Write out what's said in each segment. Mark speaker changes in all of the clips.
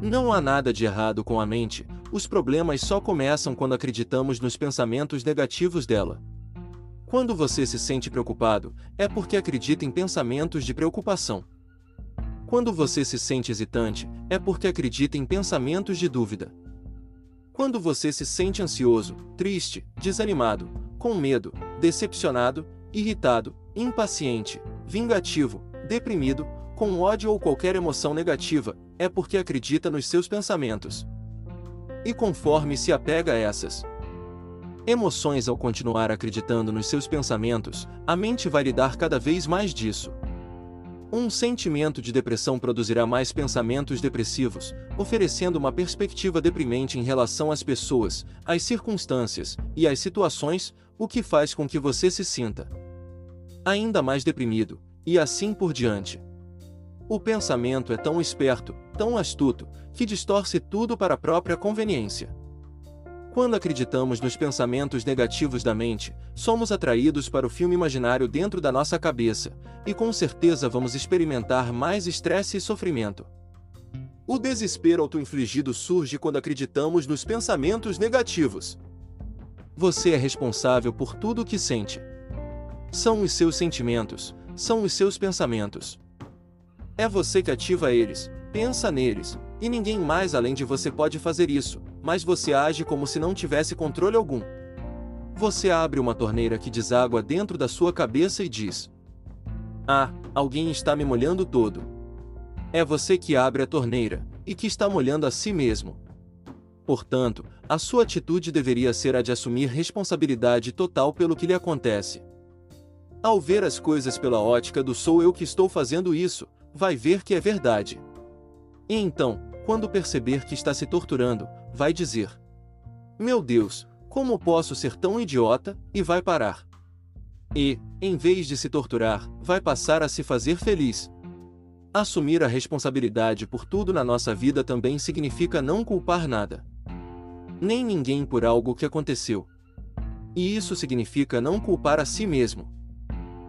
Speaker 1: Não há nada de errado com a mente, os problemas só começam quando acreditamos nos pensamentos negativos dela. Quando você se sente preocupado, é porque acredita em pensamentos de preocupação. Quando você se sente hesitante, é porque acredita em pensamentos de dúvida. Quando você se sente ansioso, triste, desanimado, com medo, decepcionado, irritado, impaciente, vingativo, deprimido, com ódio ou qualquer emoção negativa, é porque acredita nos seus pensamentos. E conforme se apega a essas emoções ao continuar acreditando nos seus pensamentos, a mente vai lhe dar cada vez mais disso. Um sentimento de depressão produzirá mais pensamentos depressivos, oferecendo uma perspectiva deprimente em relação às pessoas, às circunstâncias e às situações, o que faz com que você se sinta ainda mais deprimido, e assim por diante. O pensamento é tão esperto, tão astuto, que distorce tudo para a própria conveniência. Quando acreditamos nos pensamentos negativos da mente, somos atraídos para o filme imaginário dentro da nossa cabeça, e com certeza vamos experimentar mais estresse e sofrimento. O desespero autoinfligido surge quando acreditamos nos pensamentos negativos. Você é responsável por tudo o que sente. São os seus sentimentos, são os seus pensamentos. É você que ativa eles, pensa neles, e ninguém mais além de você pode fazer isso, mas você age como se não tivesse controle algum. Você abre uma torneira que deságua dentro da sua cabeça e diz: Ah, alguém está me molhando todo. É você que abre a torneira, e que está molhando a si mesmo. Portanto, a sua atitude deveria ser a de assumir responsabilidade total pelo que lhe acontece. Ao ver as coisas pela ótica do sou eu que estou fazendo isso, vai ver que é verdade. E então, quando perceber que está se torturando, vai dizer: Meu Deus, como posso ser tão idiota? E vai parar. E, em vez de se torturar, vai passar a se fazer feliz. Assumir a responsabilidade por tudo na nossa vida também significa não culpar nada. Nem ninguém por algo que aconteceu. E isso significa não culpar a si mesmo.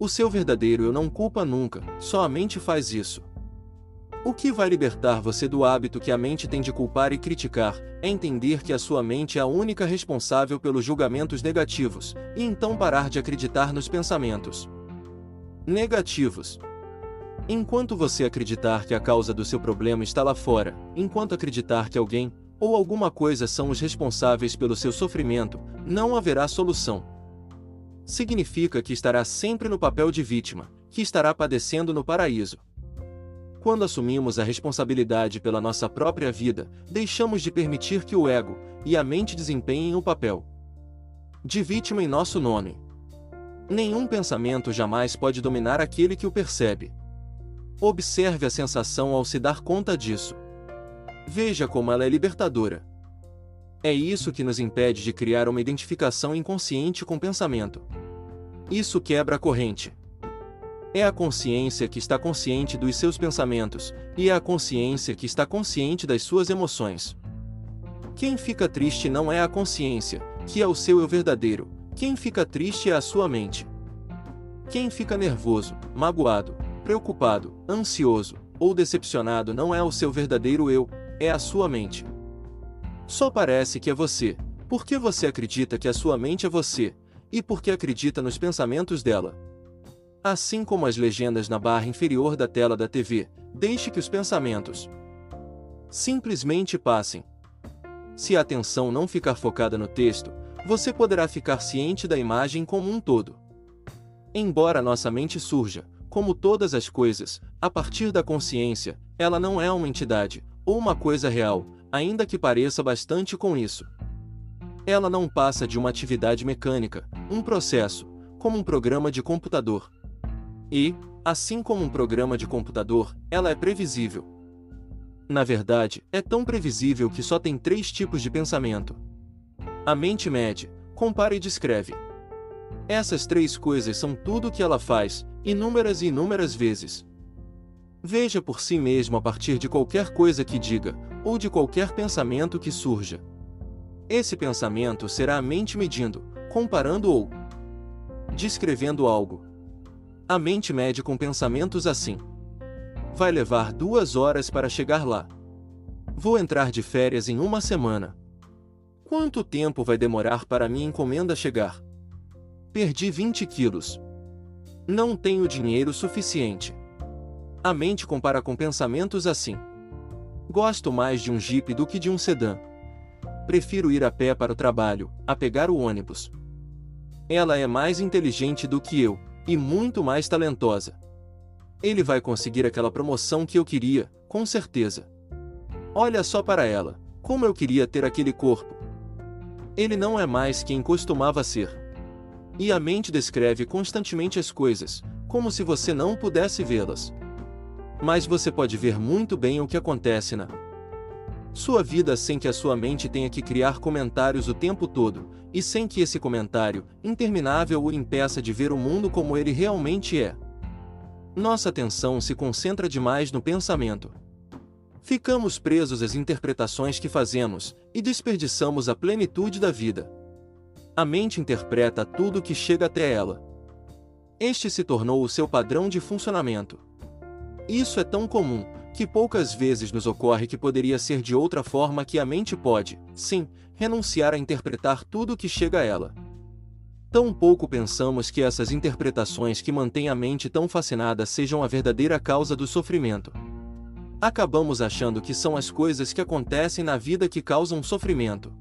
Speaker 1: O seu verdadeiro eu não culpa nunca, só a mente faz isso. O que vai libertar você do hábito que a mente tem de culpar e criticar é entender que a sua mente é a única responsável pelos julgamentos negativos, e então parar de acreditar nos pensamentos negativos. Enquanto você acreditar que a causa do seu problema está lá fora, enquanto acreditar que alguém ou alguma coisa são os responsáveis pelo seu sofrimento, não haverá solução significa que estará sempre no papel de vítima, que estará padecendo no paraíso. Quando assumimos a responsabilidade pela nossa própria vida, deixamos de permitir que o ego e a mente desempenhem o papel de vítima em nosso nome. Nenhum pensamento jamais pode dominar aquele que o percebe. Observe a sensação ao se dar conta disso. Veja como ela é libertadora. É isso que nos impede de criar uma identificação inconsciente com pensamento. Isso quebra a corrente. É a consciência que está consciente dos seus pensamentos, e é a consciência que está consciente das suas emoções. Quem fica triste não é a consciência, que é o seu eu verdadeiro, quem fica triste é a sua mente. Quem fica nervoso, magoado, preocupado, ansioso ou decepcionado não é o seu verdadeiro eu, é a sua mente. Só parece que é você, porque você acredita que a sua mente é você, e porque acredita nos pensamentos dela. Assim como as legendas na barra inferior da tela da TV, deixe que os pensamentos simplesmente passem. Se a atenção não ficar focada no texto, você poderá ficar ciente da imagem como um todo. Embora nossa mente surja, como todas as coisas, a partir da consciência, ela não é uma entidade, ou uma coisa real, ainda que pareça bastante com isso. Ela não passa de uma atividade mecânica, um processo, como um programa de computador. E, assim como um programa de computador, ela é previsível. Na verdade, é tão previsível que só tem três tipos de pensamento. A mente mede, compara e descreve. Essas três coisas são tudo o que ela faz, inúmeras e inúmeras vezes. Veja por si mesmo a partir de qualquer coisa que diga, ou de qualquer pensamento que surja. Esse pensamento será a mente medindo, comparando ou descrevendo algo. A mente mede com pensamentos assim. Vai levar duas horas para chegar lá. Vou entrar de férias em uma semana. Quanto tempo vai demorar para minha encomenda chegar? Perdi 20 quilos. Não tenho dinheiro suficiente. A mente compara com pensamentos assim. Gosto mais de um Jeep do que de um sedã. Prefiro ir a pé para o trabalho, a pegar o ônibus. Ela é mais inteligente do que eu, e muito mais talentosa. Ele vai conseguir aquela promoção que eu queria, com certeza. Olha só para ela, como eu queria ter aquele corpo. Ele não é mais quem costumava ser. E a mente descreve constantemente as coisas, como se você não pudesse vê-las mas você pode ver muito bem o que acontece na sua vida sem que a sua mente tenha que criar comentários o tempo todo, e sem que esse comentário, interminável, o impeça de ver o mundo como ele realmente é. Nossa atenção se concentra demais no pensamento. Ficamos presos às interpretações que fazemos e desperdiçamos a plenitude da vida. A mente interpreta tudo que chega até ela. Este se tornou o seu padrão de funcionamento. Isso é tão comum, que poucas vezes nos ocorre que poderia ser de outra forma que a mente pode, sim, renunciar a interpretar tudo o que chega a ela. Tão pouco pensamos que essas interpretações que mantêm a mente tão fascinada sejam a verdadeira causa do sofrimento. Acabamos achando que são as coisas que acontecem na vida que causam sofrimento.